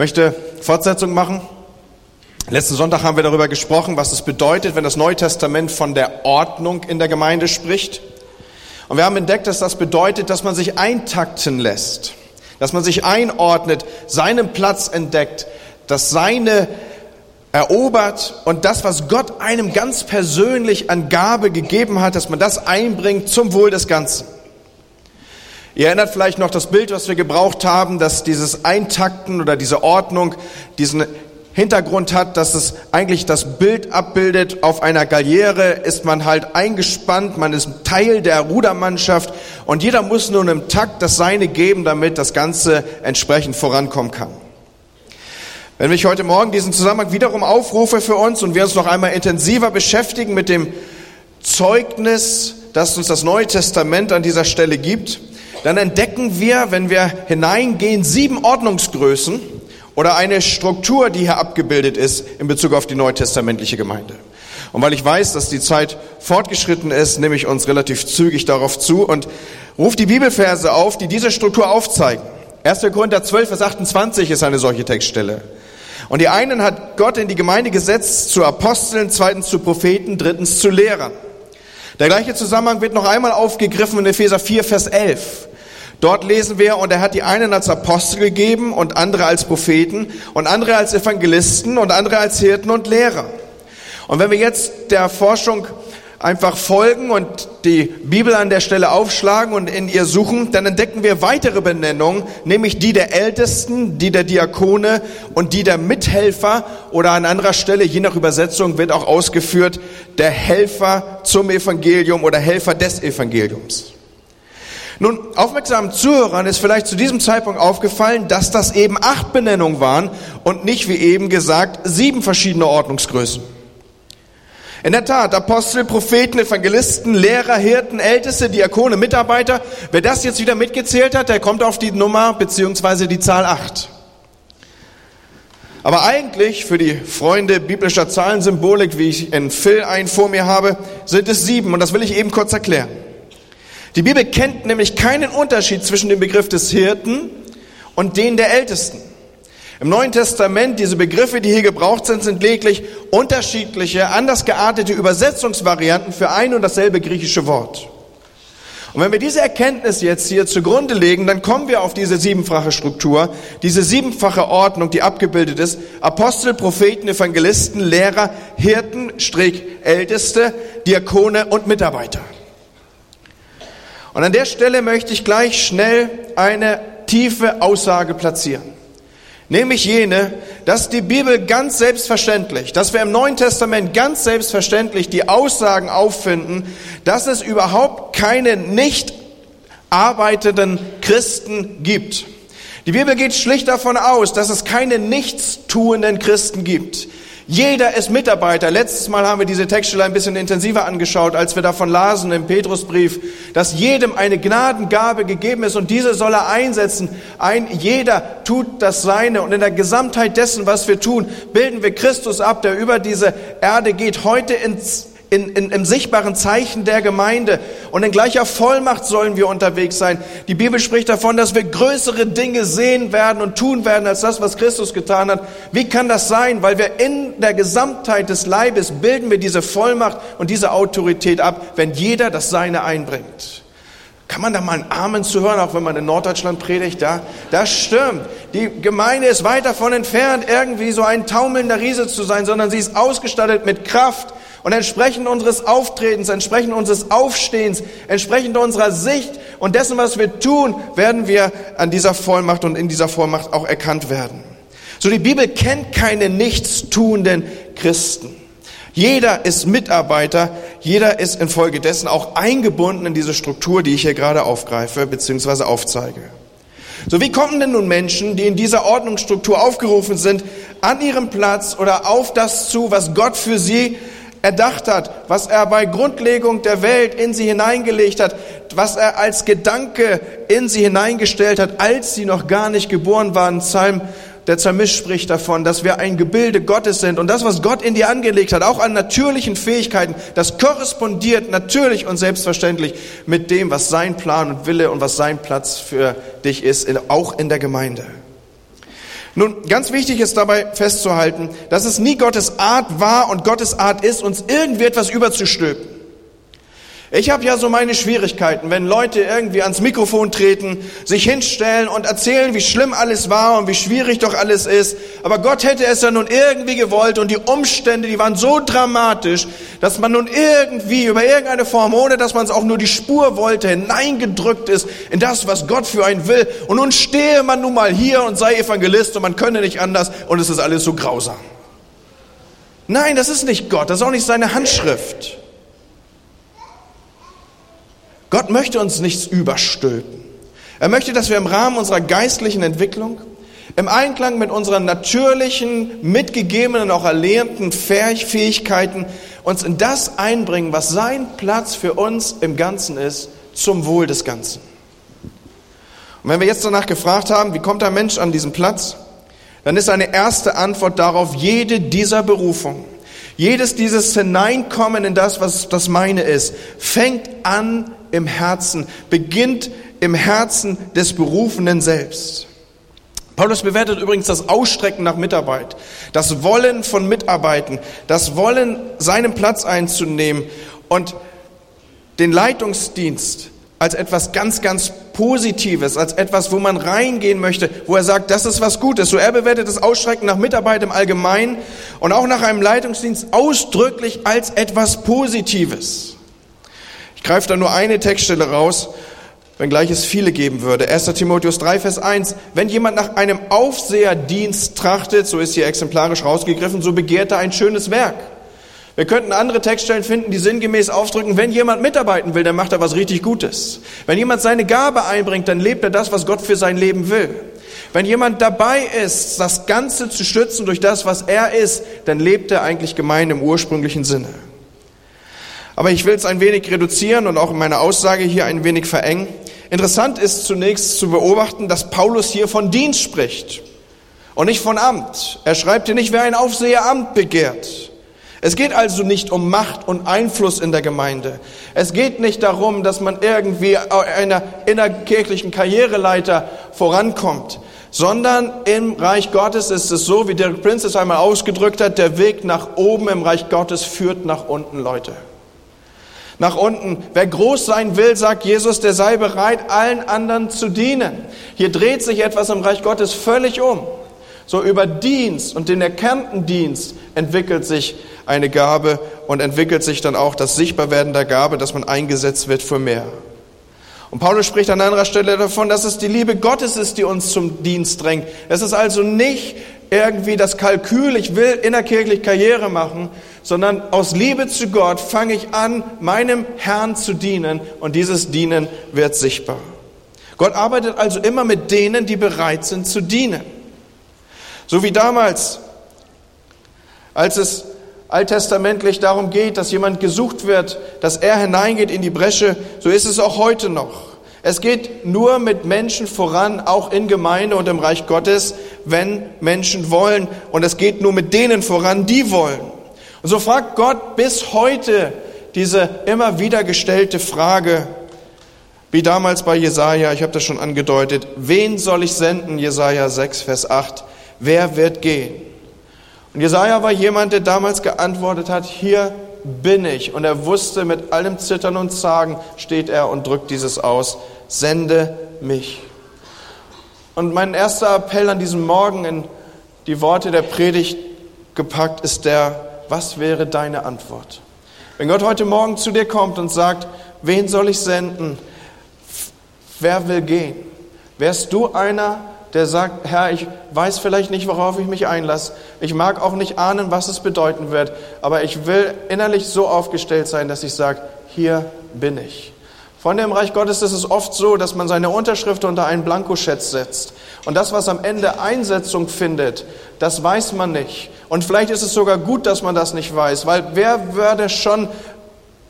möchte Fortsetzung machen. Letzten Sonntag haben wir darüber gesprochen, was es bedeutet, wenn das Neue Testament von der Ordnung in der Gemeinde spricht. Und wir haben entdeckt, dass das bedeutet, dass man sich eintakten lässt, dass man sich einordnet, seinen Platz entdeckt, dass seine erobert und das, was Gott einem ganz persönlich an Gabe gegeben hat, dass man das einbringt zum Wohl des Ganzen. Ihr erinnert vielleicht noch das Bild, was wir gebraucht haben, dass dieses Eintakten oder diese Ordnung diesen Hintergrund hat, dass es eigentlich das Bild abbildet. Auf einer Galliere ist man halt eingespannt, man ist Teil der Rudermannschaft und jeder muss nun im Takt das Seine geben, damit das Ganze entsprechend vorankommen kann. Wenn ich heute Morgen diesen Zusammenhang wiederum aufrufe für uns und wir uns noch einmal intensiver beschäftigen mit dem Zeugnis, das uns das Neue Testament an dieser Stelle gibt, dann entdecken wir, wenn wir hineingehen, sieben Ordnungsgrößen oder eine Struktur, die hier abgebildet ist in Bezug auf die neutestamentliche Gemeinde. Und weil ich weiß, dass die Zeit fortgeschritten ist, nehme ich uns relativ zügig darauf zu und rufe die Bibelverse auf, die diese Struktur aufzeigen. 1. Korinther 12, Vers 28 ist eine solche Textstelle. Und die einen hat Gott in die Gemeinde gesetzt zu Aposteln, zweitens zu Propheten, drittens zu Lehrern. Der gleiche Zusammenhang wird noch einmal aufgegriffen in Epheser 4, Vers 11. Dort lesen wir, und er hat die einen als Apostel gegeben und andere als Propheten und andere als Evangelisten und andere als Hirten und Lehrer. Und wenn wir jetzt der Forschung einfach folgen und die Bibel an der Stelle aufschlagen und in ihr suchen, dann entdecken wir weitere Benennungen, nämlich die der Ältesten, die der Diakone und die der Mithelfer oder an anderer Stelle, je nach Übersetzung, wird auch ausgeführt, der Helfer zum Evangelium oder Helfer des Evangeliums. Nun, aufmerksamen Zuhörern ist vielleicht zu diesem Zeitpunkt aufgefallen, dass das eben acht Benennungen waren und nicht, wie eben gesagt, sieben verschiedene Ordnungsgrößen. In der Tat, Apostel, Propheten, Evangelisten, Lehrer, Hirten, Älteste, Diakone, Mitarbeiter. Wer das jetzt wieder mitgezählt hat, der kommt auf die Nummer beziehungsweise die Zahl acht. Aber eigentlich, für die Freunde biblischer Zahlensymbolik, wie ich in Phil ein vor mir habe, sind es sieben und das will ich eben kurz erklären. Die Bibel kennt nämlich keinen Unterschied zwischen dem Begriff des Hirten und den der Ältesten. Im Neuen Testament, diese Begriffe, die hier gebraucht sind, sind lediglich unterschiedliche, anders geartete Übersetzungsvarianten für ein und dasselbe griechische Wort. Und wenn wir diese Erkenntnis jetzt hier zugrunde legen, dann kommen wir auf diese siebenfache Struktur, diese siebenfache Ordnung, die abgebildet ist. Apostel, Propheten, Evangelisten, Lehrer, Hirten, Älteste, Diakone und Mitarbeiter. Und an der Stelle möchte ich gleich schnell eine tiefe Aussage platzieren. Nämlich jene, dass die Bibel ganz selbstverständlich, dass wir im Neuen Testament ganz selbstverständlich die Aussagen auffinden, dass es überhaupt keine nicht arbeitenden Christen gibt. Die Bibel geht schlicht davon aus, dass es keine nichtstuenden Christen gibt. Jeder ist Mitarbeiter. Letztes Mal haben wir diese Textstelle ein bisschen intensiver angeschaut, als wir davon lasen im Petrusbrief, dass jedem eine Gnadengabe gegeben ist und diese soll er einsetzen. Ein jeder tut das Seine und in der Gesamtheit dessen, was wir tun, bilden wir Christus ab, der über diese Erde geht, heute ins in, in, im sichtbaren Zeichen der Gemeinde. Und in gleicher Vollmacht sollen wir unterwegs sein. Die Bibel spricht davon, dass wir größere Dinge sehen werden und tun werden als das, was Christus getan hat. Wie kann das sein? Weil wir in der Gesamtheit des Leibes bilden wir diese Vollmacht und diese Autorität ab, wenn jeder das Seine einbringt. Kann man da mal einen Amen zu hören, auch wenn man in Norddeutschland predigt? Ja, das stimmt. Die Gemeinde ist weit davon entfernt, irgendwie so ein taumelnder Riese zu sein, sondern sie ist ausgestattet mit Kraft, und entsprechend unseres Auftretens, entsprechend unseres Aufstehens, entsprechend unserer Sicht und dessen, was wir tun, werden wir an dieser Vollmacht und in dieser Vollmacht auch erkannt werden. So, die Bibel kennt keine nichtstuenden Christen. Jeder ist Mitarbeiter, jeder ist infolgedessen auch eingebunden in diese Struktur, die ich hier gerade aufgreife bzw. aufzeige. So, wie kommen denn nun Menschen, die in dieser Ordnungsstruktur aufgerufen sind, an ihrem Platz oder auf das zu, was Gott für sie erdacht hat, was er bei Grundlegung der Welt in sie hineingelegt hat, was er als Gedanke in sie hineingestellt hat, als sie noch gar nicht geboren waren. Psalm, der Psalmist spricht davon, dass wir ein Gebilde Gottes sind und das, was Gott in dir angelegt hat, auch an natürlichen Fähigkeiten, das korrespondiert natürlich und selbstverständlich mit dem, was sein Plan und Wille und was sein Platz für dich ist, auch in der Gemeinde. Nun, ganz wichtig ist dabei festzuhalten, dass es nie Gottes Art war und Gottes Art ist, uns irgendwie etwas überzustülpen. Ich habe ja so meine Schwierigkeiten, wenn Leute irgendwie ans Mikrofon treten, sich hinstellen und erzählen, wie schlimm alles war und wie schwierig doch alles ist. Aber Gott hätte es ja nun irgendwie gewollt und die Umstände, die waren so dramatisch, dass man nun irgendwie über irgendeine Form, ohne dass man es auch nur die Spur wollte, hineingedrückt ist in das, was Gott für einen will. Und nun stehe man nun mal hier und sei Evangelist und man könne nicht anders und es ist alles so grausam. Nein, das ist nicht Gott, das ist auch nicht seine Handschrift. Gott möchte uns nichts überstülpen. Er möchte, dass wir im Rahmen unserer geistlichen Entwicklung, im Einklang mit unseren natürlichen, mitgegebenen, auch erlernten Fähigkeiten uns in das einbringen, was sein Platz für uns im Ganzen ist, zum Wohl des Ganzen. Und wenn wir jetzt danach gefragt haben, wie kommt ein Mensch an diesen Platz, dann ist eine erste Antwort darauf jede dieser Berufungen, jedes dieses Hineinkommen in das, was das meine ist, fängt an im Herzen, beginnt im Herzen des Berufenen selbst. Paulus bewertet übrigens das Ausstrecken nach Mitarbeit, das Wollen von Mitarbeiten, das Wollen, seinen Platz einzunehmen und den Leitungsdienst als etwas ganz, ganz Positives, als etwas, wo man reingehen möchte, wo er sagt, das ist was Gutes. So er bewertet das Ausstrecken nach Mitarbeit im Allgemeinen und auch nach einem Leitungsdienst ausdrücklich als etwas Positives. Ich greife da nur eine Textstelle raus, wenngleich es viele geben würde. 1. Timotheus 3, Vers 1. Wenn jemand nach einem Aufseherdienst trachtet, so ist hier exemplarisch rausgegriffen, so begehrt er ein schönes Werk. Wir könnten andere Textstellen finden, die sinngemäß ausdrücken, wenn jemand mitarbeiten will, dann macht er was richtig Gutes. Wenn jemand seine Gabe einbringt, dann lebt er das, was Gott für sein Leben will. Wenn jemand dabei ist, das Ganze zu stützen durch das, was er ist, dann lebt er eigentlich gemein im ursprünglichen Sinne. Aber ich will es ein wenig reduzieren und auch meine Aussage hier ein wenig verengen. Interessant ist zunächst zu beobachten, dass Paulus hier von Dienst spricht und nicht von Amt. Er schreibt hier nicht, wer ein Aufseher Amt begehrt. Es geht also nicht um Macht und Einfluss in der Gemeinde. Es geht nicht darum, dass man irgendwie einer innerkirchlichen Karriereleiter vorankommt, sondern im Reich Gottes ist es so, wie Derek Prince es einmal ausgedrückt hat, der Weg nach oben im Reich Gottes führt nach unten, Leute nach unten. Wer groß sein will, sagt Jesus, der sei bereit, allen anderen zu dienen. Hier dreht sich etwas im Reich Gottes völlig um. So über Dienst und den erkannten Dienst entwickelt sich eine Gabe und entwickelt sich dann auch das Sichtbarwerden der Gabe, dass man eingesetzt wird für mehr. Und Paulus spricht an anderer Stelle davon, dass es die Liebe Gottes ist, die uns zum Dienst drängt. Es ist also nicht irgendwie das Kalkül, ich will innerkirchlich Karriere machen, sondern aus Liebe zu Gott fange ich an, meinem Herrn zu dienen und dieses Dienen wird sichtbar. Gott arbeitet also immer mit denen, die bereit sind zu dienen. So wie damals, als es alttestamentlich darum geht, dass jemand gesucht wird, dass er hineingeht in die Bresche, so ist es auch heute noch. Es geht nur mit Menschen voran, auch in Gemeinde und im Reich Gottes, wenn Menschen wollen. Und es geht nur mit denen voran, die wollen. Und so fragt Gott bis heute diese immer wieder gestellte Frage, wie damals bei Jesaja, ich habe das schon angedeutet, wen soll ich senden? Jesaja 6, Vers 8. Wer wird gehen? Und Jesaja war jemand, der damals geantwortet hat, hier bin ich. Und er wusste, mit allem Zittern und Zagen steht er und drückt dieses aus, sende mich. Und mein erster Appell an diesem Morgen in die Worte der Predigt gepackt ist der, was wäre deine Antwort? Wenn Gott heute Morgen zu dir kommt und sagt, wen soll ich senden? Wer will gehen? Wärst du einer, der sagt, Herr, ich weiß vielleicht nicht, worauf ich mich einlasse. Ich mag auch nicht ahnen, was es bedeuten wird, aber ich will innerlich so aufgestellt sein, dass ich sage, hier bin ich. Von dem Reich Gottes ist es oft so, dass man seine Unterschrift unter einen Blankoschätz setzt. Und das, was am Ende Einsetzung findet, das weiß man nicht. Und vielleicht ist es sogar gut, dass man das nicht weiß, weil wer würde schon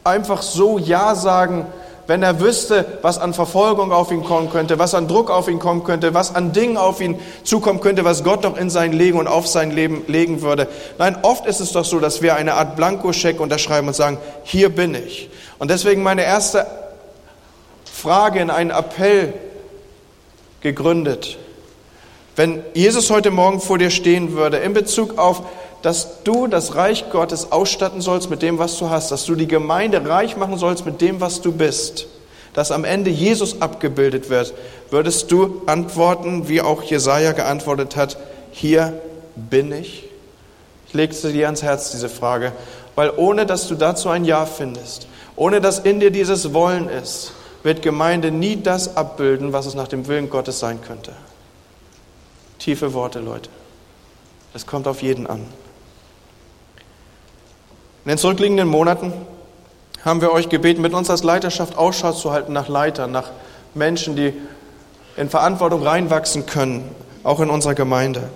einfach so Ja sagen, wenn er wüsste, was an Verfolgung auf ihn kommen könnte, was an Druck auf ihn kommen könnte, was an Dingen auf ihn zukommen könnte, was Gott noch in sein Leben und auf sein Leben legen würde. Nein, oft ist es doch so, dass wir eine Art Blankoscheck unterschreiben und sagen, hier bin ich. Und deswegen meine erste Frage in einen Appell gegründet. Wenn Jesus heute Morgen vor dir stehen würde in Bezug auf, dass du das Reich Gottes ausstatten sollst mit dem, was du hast, dass du die Gemeinde reich machen sollst mit dem, was du bist, dass am Ende Jesus abgebildet wird, würdest du antworten, wie auch Jesaja geantwortet hat, hier bin ich? Ich lege sie dir ans Herz, diese Frage, weil ohne dass du dazu ein Ja findest, ohne dass in dir dieses Wollen ist, wird Gemeinde nie das abbilden, was es nach dem Willen Gottes sein könnte. Tiefe Worte, Leute. Es kommt auf jeden an. In den zurückliegenden Monaten haben wir euch gebeten, mit uns als Leiterschaft Ausschau zu halten nach Leitern, nach Menschen, die in Verantwortung reinwachsen können, auch in unserer Gemeinde.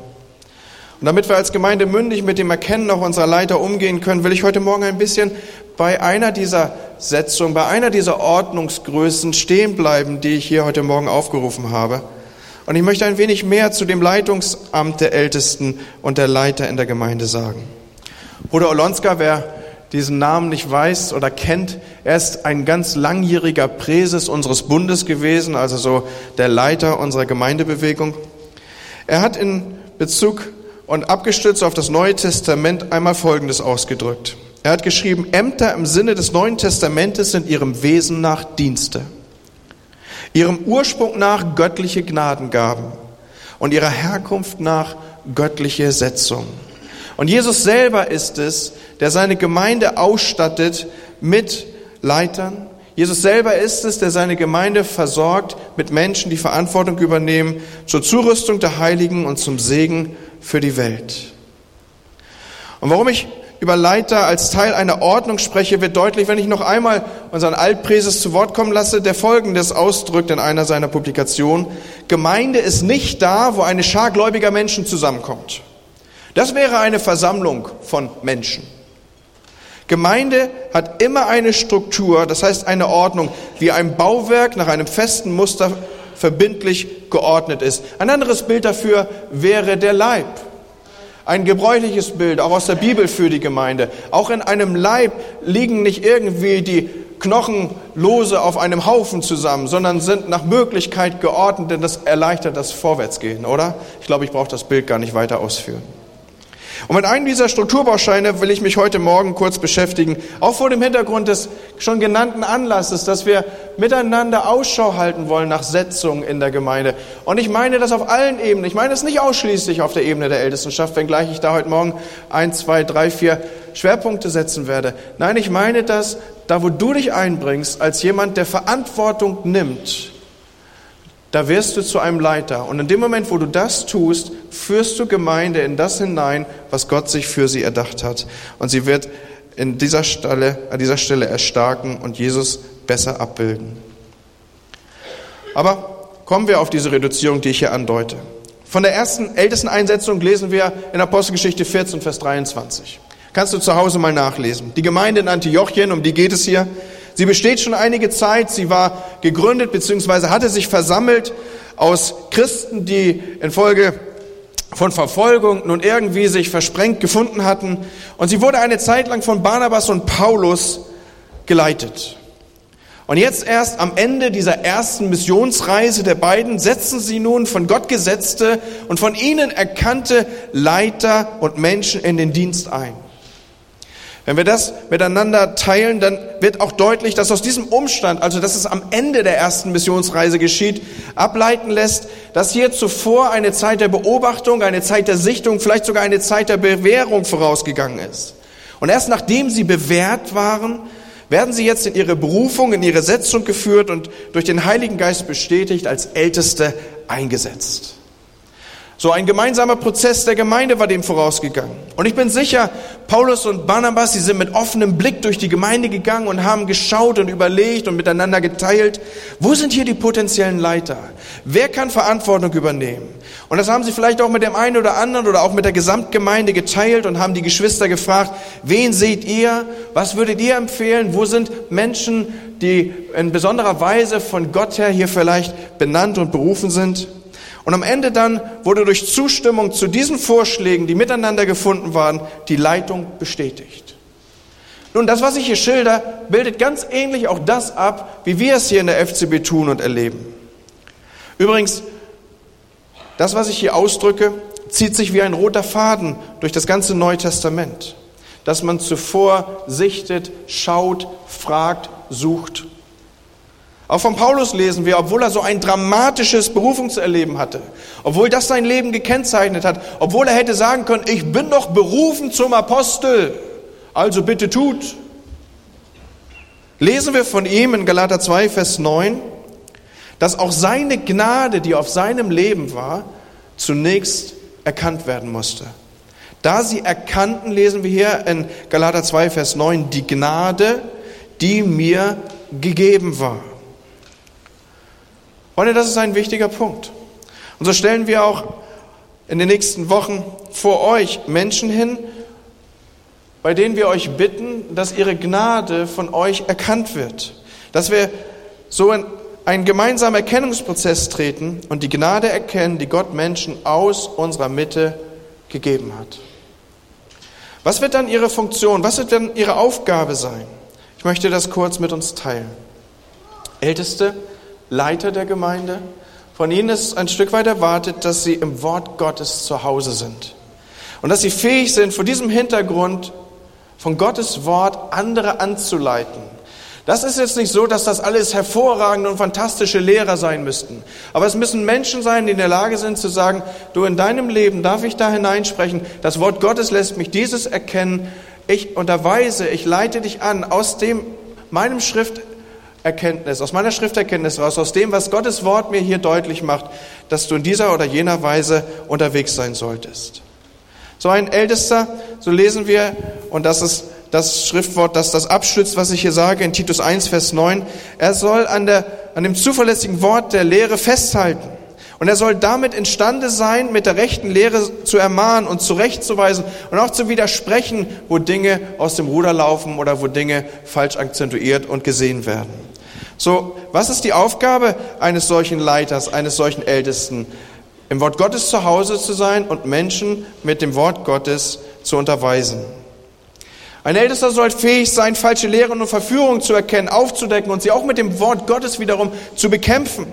Und damit wir als Gemeinde mündig mit dem Erkennen auch unserer Leiter umgehen können, will ich heute Morgen ein bisschen bei einer dieser Setzungen, bei einer dieser Ordnungsgrößen stehen bleiben, die ich hier heute Morgen aufgerufen habe. Und ich möchte ein wenig mehr zu dem Leitungsamt der Ältesten und der Leiter in der Gemeinde sagen. Bruder Olonska, wer diesen Namen nicht weiß oder kennt, er ist ein ganz langjähriger Präses unseres Bundes gewesen, also so der Leiter unserer Gemeindebewegung. Er hat in Bezug und abgestützt auf das Neue Testament einmal Folgendes ausgedrückt. Er hat geschrieben, Ämter im Sinne des Neuen Testamentes sind ihrem Wesen nach Dienste, ihrem Ursprung nach göttliche Gnadengaben und ihrer Herkunft nach göttliche Setzung. Und Jesus selber ist es, der seine Gemeinde ausstattet mit Leitern. Jesus selber ist es, der seine Gemeinde versorgt mit Menschen, die Verantwortung übernehmen zur Zurüstung der Heiligen und zum Segen für die Welt. Und warum ich über Leiter als Teil einer Ordnung spreche, wird deutlich, wenn ich noch einmal unseren Altpräses zu Wort kommen lasse, der Folgendes ausdrückt in einer seiner Publikationen. Gemeinde ist nicht da, wo eine Schar gläubiger Menschen zusammenkommt. Das wäre eine Versammlung von Menschen. Gemeinde hat immer eine Struktur, das heißt eine Ordnung, wie ein Bauwerk nach einem festen Muster verbindlich geordnet ist. Ein anderes Bild dafür wäre der Leib. Ein gebräuchliches Bild, auch aus der Bibel für die Gemeinde. Auch in einem Leib liegen nicht irgendwie die Knochen lose auf einem Haufen zusammen, sondern sind nach Möglichkeit geordnet, denn das erleichtert das Vorwärtsgehen, oder? Ich glaube, ich brauche das Bild gar nicht weiter ausführen. Und mit einem dieser Strukturbausteine will ich mich heute Morgen kurz beschäftigen, auch vor dem Hintergrund des schon genannten Anlasses, dass wir miteinander Ausschau halten wollen nach Setzungen in der Gemeinde. Und ich meine das auf allen Ebenen. Ich meine es nicht ausschließlich auf der Ebene der Ältestenschaft, wenngleich ich da heute Morgen ein, zwei, drei, vier Schwerpunkte setzen werde. Nein, ich meine das, da wo du dich einbringst, als jemand, der Verantwortung nimmt da wirst du zu einem Leiter. Und in dem Moment, wo du das tust, führst du Gemeinde in das hinein, was Gott sich für sie erdacht hat. Und sie wird in dieser Stelle, an dieser Stelle erstarken und Jesus besser abbilden. Aber kommen wir auf diese Reduzierung, die ich hier andeute. Von der ersten ältesten Einsetzung lesen wir in Apostelgeschichte 14, Vers 23. Kannst du zu Hause mal nachlesen. Die Gemeinde in Antiochien, um die geht es hier, Sie besteht schon einige Zeit. Sie war gegründet bzw. hatte sich versammelt aus Christen, die infolge von Verfolgung nun irgendwie sich versprengt gefunden hatten. Und sie wurde eine Zeit lang von Barnabas und Paulus geleitet. Und jetzt erst am Ende dieser ersten Missionsreise der beiden setzen sie nun von Gott gesetzte und von ihnen erkannte Leiter und Menschen in den Dienst ein. Wenn wir das miteinander teilen, dann wird auch deutlich, dass aus diesem Umstand, also dass es am Ende der ersten Missionsreise geschieht, ableiten lässt, dass hier zuvor eine Zeit der Beobachtung, eine Zeit der Sichtung, vielleicht sogar eine Zeit der Bewährung vorausgegangen ist. Und erst nachdem sie bewährt waren, werden sie jetzt in ihre Berufung, in ihre Setzung geführt und durch den Heiligen Geist bestätigt als Älteste eingesetzt. So ein gemeinsamer Prozess der Gemeinde war dem vorausgegangen. Und ich bin sicher, Paulus und Barnabas, sie sind mit offenem Blick durch die Gemeinde gegangen und haben geschaut und überlegt und miteinander geteilt, wo sind hier die potenziellen Leiter? Wer kann Verantwortung übernehmen? Und das haben sie vielleicht auch mit dem einen oder anderen oder auch mit der Gesamtgemeinde geteilt und haben die Geschwister gefragt, wen seht ihr? Was würdet ihr empfehlen? Wo sind Menschen, die in besonderer Weise von Gott her hier vielleicht benannt und berufen sind? Und am Ende dann wurde durch Zustimmung zu diesen Vorschlägen, die miteinander gefunden waren, die Leitung bestätigt. Nun, das, was ich hier schilder, bildet ganz ähnlich auch das ab, wie wir es hier in der FCB tun und erleben. Übrigens, das, was ich hier ausdrücke, zieht sich wie ein roter Faden durch das ganze Neue Testament. Dass man zuvor sichtet, schaut, fragt, sucht. Auch von Paulus lesen wir, obwohl er so ein dramatisches Berufungserleben hatte, obwohl das sein Leben gekennzeichnet hat, obwohl er hätte sagen können, ich bin doch berufen zum Apostel, also bitte tut. Lesen wir von ihm in Galater 2, Vers 9, dass auch seine Gnade, die auf seinem Leben war, zunächst erkannt werden musste. Da sie erkannten, lesen wir hier in Galater 2, Vers 9, die Gnade, die mir gegeben war. Freunde, das ist ein wichtiger Punkt. Und so stellen wir auch in den nächsten Wochen vor euch Menschen hin, bei denen wir euch bitten, dass ihre Gnade von euch erkannt wird. Dass wir so in einen gemeinsamen Erkennungsprozess treten und die Gnade erkennen, die Gott Menschen aus unserer Mitte gegeben hat. Was wird dann ihre Funktion, was wird dann ihre Aufgabe sein? Ich möchte das kurz mit uns teilen. Älteste, Leiter der Gemeinde, von ihnen ist ein Stück weit erwartet, dass sie im Wort Gottes zu Hause sind. Und dass sie fähig sind, vor diesem Hintergrund von Gottes Wort andere anzuleiten. Das ist jetzt nicht so, dass das alles hervorragende und fantastische Lehrer sein müssten. Aber es müssen Menschen sein, die in der Lage sind zu sagen, du in deinem Leben darf ich da hineinsprechen. Das Wort Gottes lässt mich dieses erkennen. Ich unterweise, ich leite dich an aus dem, meinem Schrifterkenntnis, aus meiner Schrifterkenntnis raus, aus dem, was Gottes Wort mir hier deutlich macht, dass du in dieser oder jener Weise unterwegs sein solltest. So ein Ältester, so lesen wir, und das ist das Schriftwort, das das abstützt, was ich hier sage in Titus 1, Vers 9. Er soll an, der, an dem zuverlässigen Wort der Lehre festhalten. Und er soll damit imstande sein, mit der rechten Lehre zu ermahnen und zurechtzuweisen und auch zu widersprechen, wo Dinge aus dem Ruder laufen oder wo Dinge falsch akzentuiert und gesehen werden. So, was ist die Aufgabe eines solchen Leiters, eines solchen Ältesten? Im Wort Gottes zu Hause zu sein und Menschen mit dem Wort Gottes zu unterweisen. Ein Ältester soll fähig sein, falsche Lehren und Verführungen zu erkennen, aufzudecken und sie auch mit dem Wort Gottes wiederum zu bekämpfen.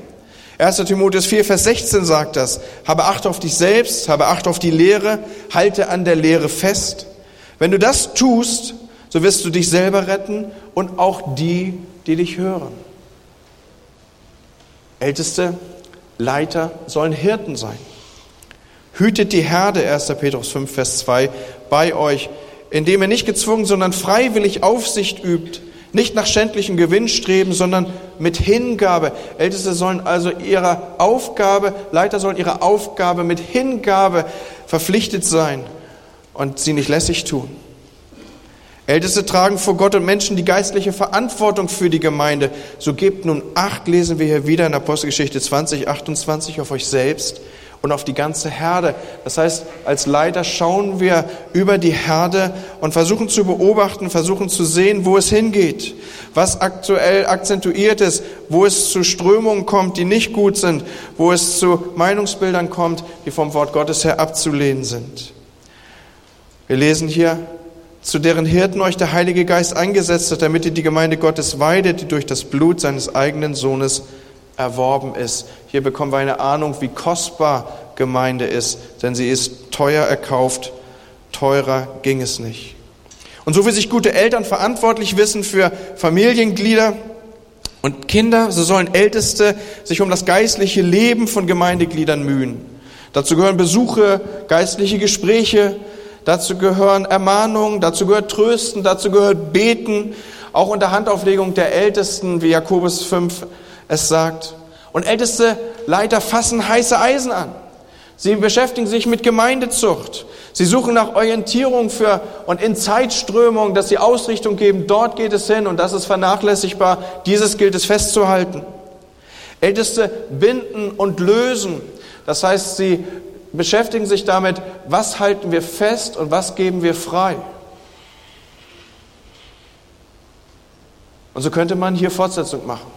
1. Timotheus 4, Vers 16 sagt das. Habe Acht auf dich selbst, habe Acht auf die Lehre, halte an der Lehre fest. Wenn du das tust, so wirst du dich selber retten und auch die, die dich hören. Älteste, Leiter sollen Hirten sein. Hütet die Herde, 1. Petrus 5, Vers 2, bei euch, indem er nicht gezwungen, sondern freiwillig Aufsicht übt, nicht nach schändlichem Gewinn streben, sondern mit Hingabe. Älteste sollen also ihrer Aufgabe, Leiter sollen ihrer Aufgabe mit Hingabe verpflichtet sein und sie nicht lässig tun. Älteste tragen vor Gott und Menschen die geistliche Verantwortung für die Gemeinde. So gebt nun Acht, lesen wir hier wieder in Apostelgeschichte 20, 28 auf euch selbst und auf die ganze Herde. Das heißt, als Leiter schauen wir über die Herde und versuchen zu beobachten, versuchen zu sehen, wo es hingeht, was aktuell akzentuiert ist, wo es zu Strömungen kommt, die nicht gut sind, wo es zu Meinungsbildern kommt, die vom Wort Gottes her abzulehnen sind. Wir lesen hier, zu deren Hirten euch der Heilige Geist eingesetzt hat, damit ihr die Gemeinde Gottes weidet, die durch das Blut seines eigenen Sohnes erworben ist. Hier bekommen wir eine Ahnung, wie kostbar Gemeinde ist, denn sie ist teuer erkauft, teurer ging es nicht. Und so wie sich gute Eltern verantwortlich wissen für Familienglieder und Kinder, so sollen Älteste sich um das geistliche Leben von Gemeindegliedern mühen. Dazu gehören Besuche, geistliche Gespräche, dazu gehören Ermahnungen, dazu gehört Trösten, dazu gehört Beten, auch unter Handauflegung der Ältesten, wie Jakobus 5 es sagt. Und älteste Leiter fassen heiße Eisen an. Sie beschäftigen sich mit Gemeindezucht. Sie suchen nach Orientierung für und in Zeitströmung, dass sie Ausrichtung geben. Dort geht es hin und das ist vernachlässigbar. Dieses gilt es festzuhalten. Älteste binden und lösen. Das heißt, sie beschäftigen sich damit, was halten wir fest und was geben wir frei. Und so könnte man hier Fortsetzung machen.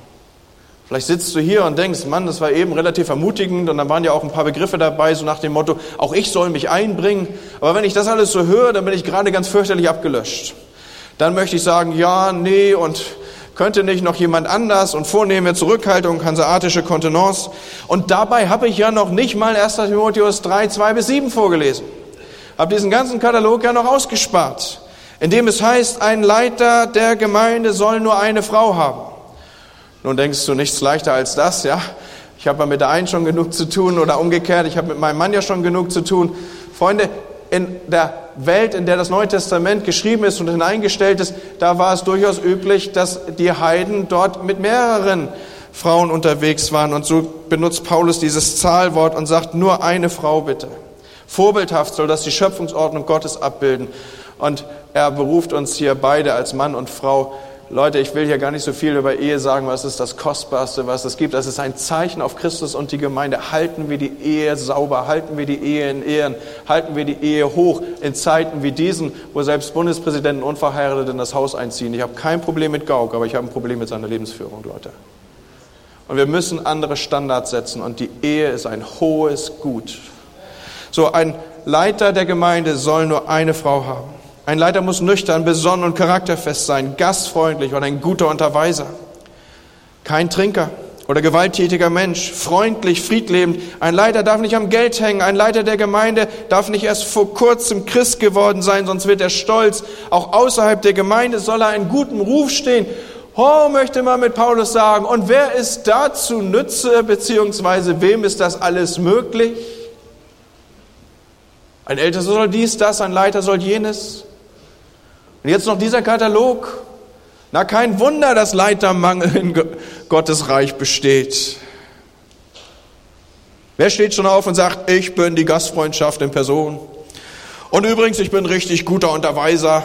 Vielleicht sitzt du hier und denkst, Mann, das war eben relativ ermutigend und dann waren ja auch ein paar Begriffe dabei, so nach dem Motto, auch ich soll mich einbringen. Aber wenn ich das alles so höre, dann bin ich gerade ganz fürchterlich abgelöscht. Dann möchte ich sagen, ja, nee und Könnte nicht noch jemand anders und vornehme Zurückhaltung, hanseatische Kontenance? Und dabei habe ich ja noch nicht mal 1. Timotheus 3, 2 bis 7 vorgelesen. Habe diesen ganzen Katalog ja noch ausgespart, in dem es heißt, ein Leiter der Gemeinde soll nur eine Frau haben. Nun denkst du nichts leichter als das, ja? Ich habe mit der einen schon genug zu tun oder umgekehrt, ich habe mit meinem Mann ja schon genug zu tun. Freunde, in der Welt, in der das Neue Testament geschrieben ist und hineingestellt ist, da war es durchaus üblich, dass die Heiden dort mit mehreren Frauen unterwegs waren. Und so benutzt Paulus dieses Zahlwort und sagt, nur eine Frau bitte. Vorbildhaft soll das die Schöpfungsordnung Gottes abbilden. Und er beruft uns hier beide als Mann und Frau Leute, ich will hier gar nicht so viel über Ehe sagen, was ist das Kostbarste, was es gibt. Das ist ein Zeichen auf Christus und die Gemeinde. Halten wir die Ehe sauber, halten wir die Ehe in Ehren, halten wir die Ehe hoch in Zeiten wie diesen, wo selbst Bundespräsidenten unverheiratet in das Haus einziehen. Ich habe kein Problem mit Gauk, aber ich habe ein Problem mit seiner Lebensführung, Leute. Und wir müssen andere Standards setzen und die Ehe ist ein hohes Gut. So, ein Leiter der Gemeinde soll nur eine Frau haben. Ein Leiter muss nüchtern, besonnen und charakterfest sein, gastfreundlich und ein guter Unterweiser. Kein Trinker oder gewalttätiger Mensch, freundlich, friedlebend. Ein Leiter darf nicht am Geld hängen. Ein Leiter der Gemeinde darf nicht erst vor kurzem Christ geworden sein, sonst wird er stolz. Auch außerhalb der Gemeinde soll er einen guten Ruf stehen. Oh, möchte man mit Paulus sagen. Und wer ist dazu Nütze, beziehungsweise wem ist das alles möglich? Ein Ältester soll dies, das, ein Leiter soll jenes. Und jetzt noch dieser Katalog. Na, kein Wunder, dass Leitermangel in Gottes Reich besteht. Wer steht schon auf und sagt, ich bin die Gastfreundschaft in Person? Und übrigens, ich bin richtig guter Unterweiser.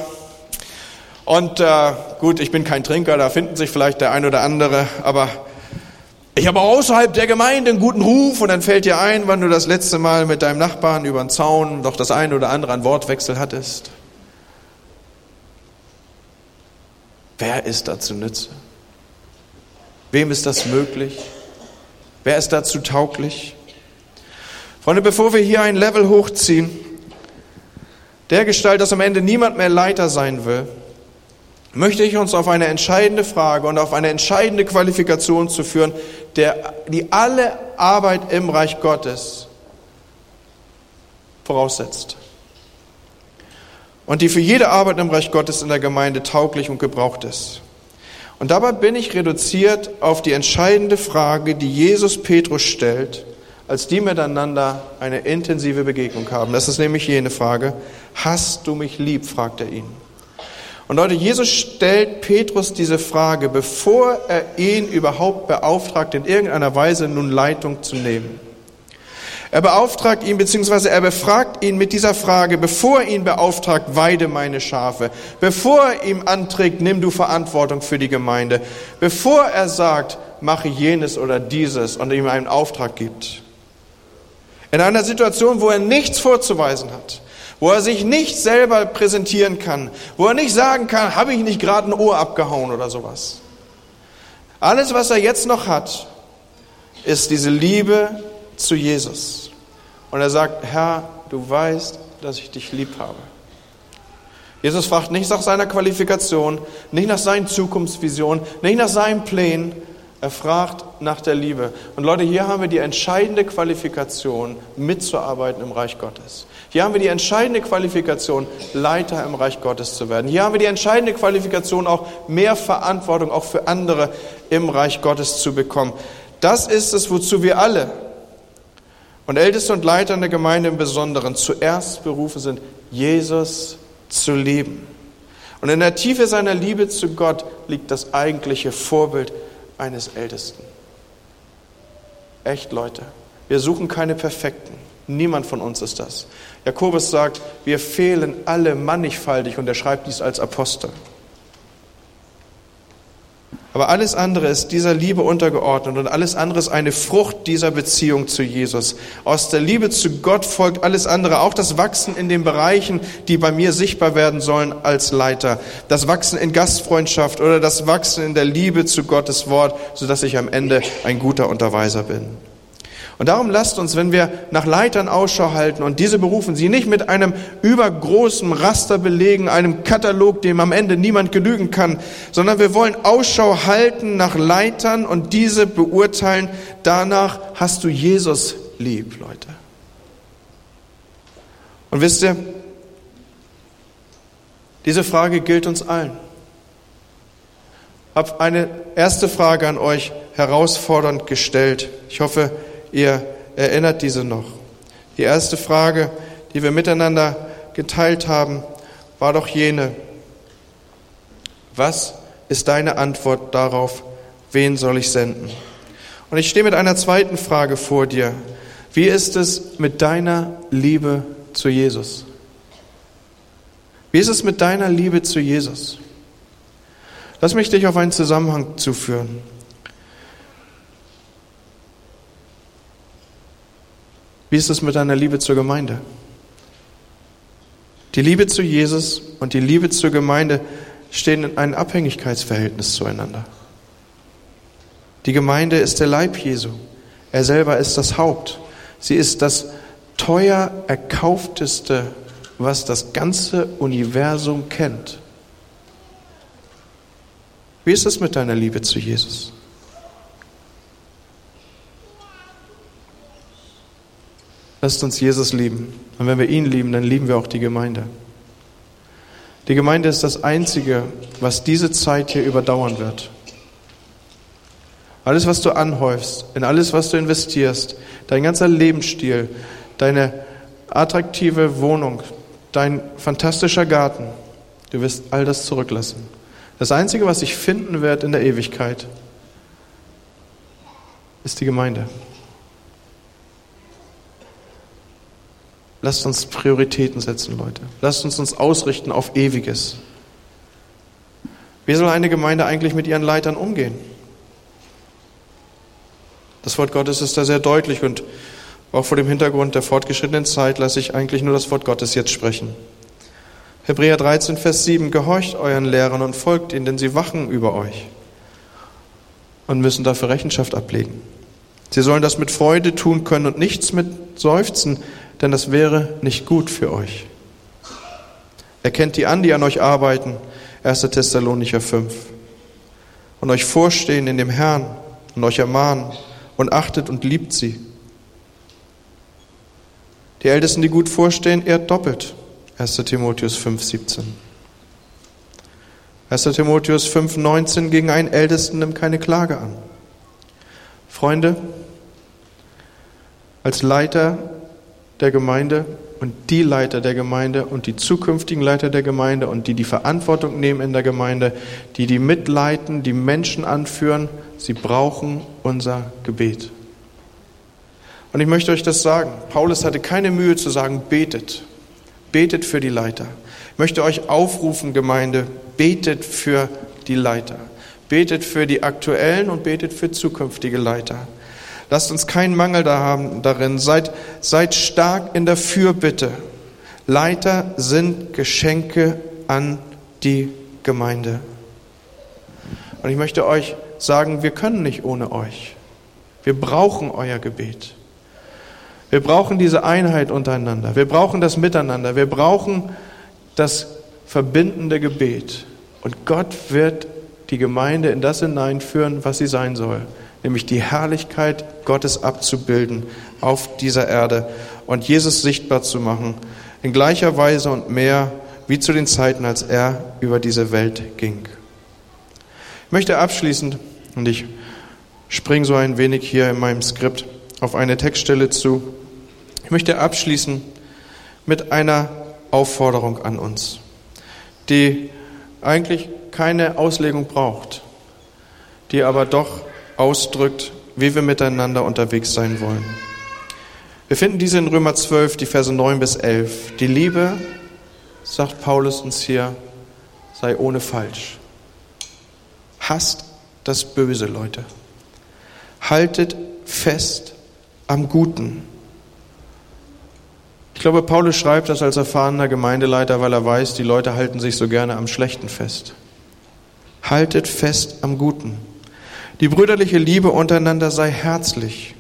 Und äh, gut, ich bin kein Trinker, da finden sich vielleicht der ein oder andere, aber ich habe außerhalb der Gemeinde einen guten Ruf und dann fällt dir ein, wann du das letzte Mal mit deinem Nachbarn über den Zaun doch das eine oder andere an Wortwechsel hattest. Wer ist dazu nütze? Wem ist das möglich? Wer ist dazu tauglich? Freunde, bevor wir hier ein Level hochziehen, der Gestalt, dass am Ende niemand mehr Leiter sein will, möchte ich uns auf eine entscheidende Frage und auf eine entscheidende Qualifikation zu führen, der, die alle Arbeit im Reich Gottes voraussetzt und die für jede Arbeit im Reich Gottes in der Gemeinde tauglich und gebraucht ist. Und dabei bin ich reduziert auf die entscheidende Frage, die Jesus Petrus stellt, als die miteinander eine intensive Begegnung haben. Das ist nämlich jene Frage, hast du mich lieb, fragt er ihn. Und Leute, Jesus stellt Petrus diese Frage, bevor er ihn überhaupt beauftragt, in irgendeiner Weise nun Leitung zu nehmen. Er beauftragt ihn, beziehungsweise er befragt ihn mit dieser Frage, bevor er ihn beauftragt, weide meine Schafe, bevor er ihm anträgt, nimm du Verantwortung für die Gemeinde, bevor er sagt, mache jenes oder dieses und ihm einen Auftrag gibt. In einer Situation, wo er nichts vorzuweisen hat, wo er sich nicht selber präsentieren kann, wo er nicht sagen kann, habe ich nicht gerade ein Ohr abgehauen oder sowas. Alles, was er jetzt noch hat, ist diese Liebe zu Jesus. Und er sagt, Herr, du weißt, dass ich dich lieb habe. Jesus fragt nicht nach seiner Qualifikation, nicht nach seinen Zukunftsvisionen, nicht nach seinen Plänen. Er fragt nach der Liebe. Und Leute, hier haben wir die entscheidende Qualifikation, mitzuarbeiten im Reich Gottes. Hier haben wir die entscheidende Qualifikation, Leiter im Reich Gottes zu werden. Hier haben wir die entscheidende Qualifikation, auch mehr Verantwortung auch für andere im Reich Gottes zu bekommen. Das ist es, wozu wir alle und Älteste und Leiter in der Gemeinde im Besonderen zuerst berufen sind, Jesus zu lieben. Und in der Tiefe seiner Liebe zu Gott liegt das eigentliche Vorbild eines Ältesten. Echt, Leute. Wir suchen keine Perfekten. Niemand von uns ist das. Jakobus sagt, wir fehlen alle mannigfaltig und er schreibt dies als Apostel. Aber alles andere ist dieser Liebe untergeordnet und alles andere ist eine Frucht dieser Beziehung zu Jesus. Aus der Liebe zu Gott folgt alles andere, auch das Wachsen in den Bereichen, die bei mir sichtbar werden sollen als Leiter. Das Wachsen in Gastfreundschaft oder das Wachsen in der Liebe zu Gottes Wort, sodass ich am Ende ein guter Unterweiser bin. Und darum lasst uns, wenn wir nach Leitern Ausschau halten und diese berufen, sie nicht mit einem übergroßen Raster belegen, einem Katalog, dem am Ende niemand genügen kann, sondern wir wollen Ausschau halten nach Leitern und diese beurteilen. Danach hast du Jesus lieb, Leute. Und wisst ihr, diese Frage gilt uns allen. Ich habe eine erste Frage an euch herausfordernd gestellt. Ich hoffe, Ihr erinnert diese noch. Die erste Frage, die wir miteinander geteilt haben, war doch jene, was ist deine Antwort darauf, wen soll ich senden? Und ich stehe mit einer zweiten Frage vor dir. Wie ist es mit deiner Liebe zu Jesus? Wie ist es mit deiner Liebe zu Jesus? Lass mich dich auf einen Zusammenhang zuführen. Wie ist es mit deiner Liebe zur Gemeinde? Die Liebe zu Jesus und die Liebe zur Gemeinde stehen in einem Abhängigkeitsverhältnis zueinander. Die Gemeinde ist der Leib Jesu. Er selber ist das Haupt. Sie ist das teuer erkaufteste, was das ganze Universum kennt. Wie ist es mit deiner Liebe zu Jesus? Lasst uns Jesus lieben. Und wenn wir ihn lieben, dann lieben wir auch die Gemeinde. Die Gemeinde ist das Einzige, was diese Zeit hier überdauern wird. Alles, was du anhäufst, in alles, was du investierst, dein ganzer Lebensstil, deine attraktive Wohnung, dein fantastischer Garten, du wirst all das zurücklassen. Das Einzige, was sich finden wird in der Ewigkeit, ist die Gemeinde. Lasst uns Prioritäten setzen, Leute. Lasst uns uns ausrichten auf Ewiges. Wie soll eine Gemeinde eigentlich mit ihren Leitern umgehen? Das Wort Gottes ist da sehr deutlich und auch vor dem Hintergrund der fortgeschrittenen Zeit lasse ich eigentlich nur das Wort Gottes jetzt sprechen. Hebräer 13, Vers 7, gehorcht euren Lehrern und folgt ihnen, denn sie wachen über euch und müssen dafür Rechenschaft ablegen. Sie sollen das mit Freude tun können und nichts mit Seufzen, denn das wäre nicht gut für euch. Erkennt die an, die an euch arbeiten, 1. Thessalonicher 5, und euch vorstehen in dem Herrn und euch ermahnen und achtet und liebt sie. Die Ältesten, die gut vorstehen, ehrt doppelt. 1. Timotheus 5, 17. 1. Timotheus 5, 19, gegen einen Ältesten nimm keine Klage an. Freunde, als Leiter der Gemeinde und die Leiter der Gemeinde und die zukünftigen Leiter der Gemeinde und die die Verantwortung nehmen in der Gemeinde, die die mitleiten, die Menschen anführen, sie brauchen unser Gebet. Und ich möchte euch das sagen. Paulus hatte keine Mühe zu sagen, betet. Betet für die Leiter. Ich möchte euch aufrufen, Gemeinde, betet für die Leiter. Betet für die aktuellen und betet für zukünftige Leiter. Lasst uns keinen Mangel da haben darin. Seid, seid stark in der Fürbitte. Leiter sind Geschenke an die Gemeinde. Und ich möchte euch sagen, wir können nicht ohne euch. Wir brauchen euer Gebet. Wir brauchen diese Einheit untereinander. Wir brauchen das Miteinander. Wir brauchen das verbindende Gebet. Und Gott wird die Gemeinde in das hineinführen, was sie sein soll nämlich die Herrlichkeit Gottes abzubilden auf dieser Erde und Jesus sichtbar zu machen, in gleicher Weise und mehr wie zu den Zeiten, als er über diese Welt ging. Ich möchte abschließend, und ich springe so ein wenig hier in meinem Skript auf eine Textstelle zu, ich möchte abschließen mit einer Aufforderung an uns, die eigentlich keine Auslegung braucht, die aber doch ausdrückt, wie wir miteinander unterwegs sein wollen. Wir finden diese in Römer 12, die Verse 9 bis 11. Die Liebe, sagt Paulus uns hier, sei ohne falsch. Hasst das Böse, Leute. Haltet fest am Guten. Ich glaube, Paulus schreibt das als erfahrener Gemeindeleiter, weil er weiß, die Leute halten sich so gerne am Schlechten fest. Haltet fest am Guten. Die brüderliche Liebe untereinander sei herzlich.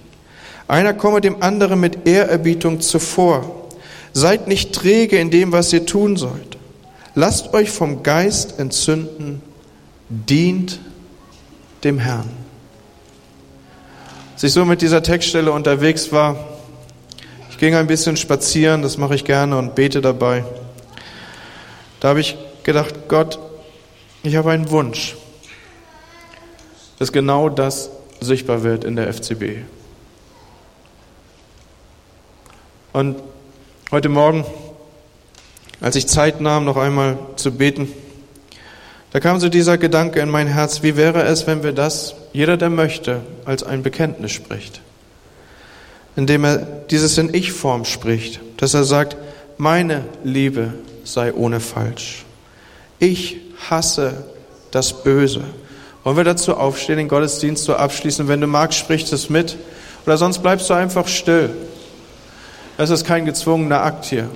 Einer komme dem anderen mit Ehrerbietung zuvor. Seid nicht träge in dem, was ihr tun sollt. Lasst euch vom Geist entzünden, dient dem Herrn. Als ich so mit dieser Textstelle unterwegs war, ich ging ein bisschen spazieren, das mache ich gerne und bete dabei. Da habe ich gedacht, Gott, ich habe einen Wunsch, dass genau das sichtbar wird in der FCB. Und heute Morgen, als ich Zeit nahm, noch einmal zu beten, da kam so dieser Gedanke in mein Herz, wie wäre es, wenn wir das, jeder, der möchte, als ein Bekenntnis spricht. Indem er dieses in Ich-Form spricht, dass er sagt, meine Liebe sei ohne Falsch. Ich hasse das Böse. Wollen wir dazu aufstehen, den Gottesdienst zu abschließen? Wenn du magst, sprich es mit. Oder sonst bleibst du einfach still. Das ist kein gezwungener Akt hier,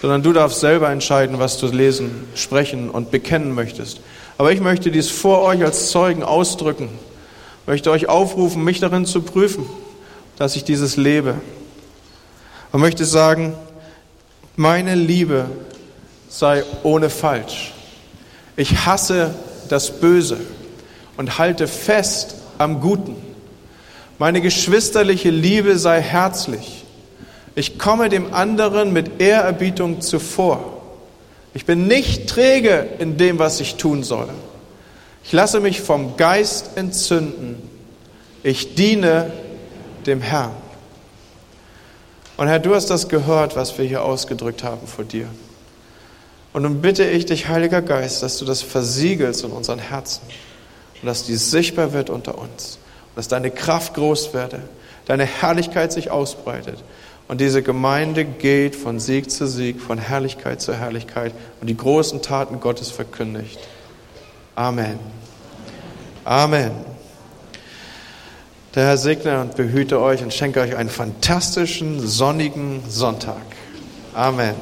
sondern du darfst selber entscheiden, was du lesen, sprechen und bekennen möchtest. Aber ich möchte dies vor euch als Zeugen ausdrücken, möchte euch aufrufen, mich darin zu prüfen, dass ich dieses lebe. Und möchte sagen, meine Liebe sei ohne Falsch. Ich hasse das Böse und halte fest am Guten. Meine geschwisterliche Liebe sei herzlich. Ich komme dem anderen mit Ehrerbietung zuvor. Ich bin nicht träge in dem, was ich tun soll. Ich lasse mich vom Geist entzünden. Ich diene dem Herrn. Und Herr, du hast das gehört, was wir hier ausgedrückt haben vor dir. Und nun bitte ich dich, Heiliger Geist, dass du das versiegelst in unseren Herzen und dass dies sichtbar wird unter uns und dass deine Kraft groß werde, deine Herrlichkeit sich ausbreitet und diese Gemeinde geht von Sieg zu Sieg, von Herrlichkeit zu Herrlichkeit und die großen Taten Gottes verkündigt. Amen. Amen. Der Herr segne und behüte euch und schenke euch einen fantastischen, sonnigen Sonntag. Amen.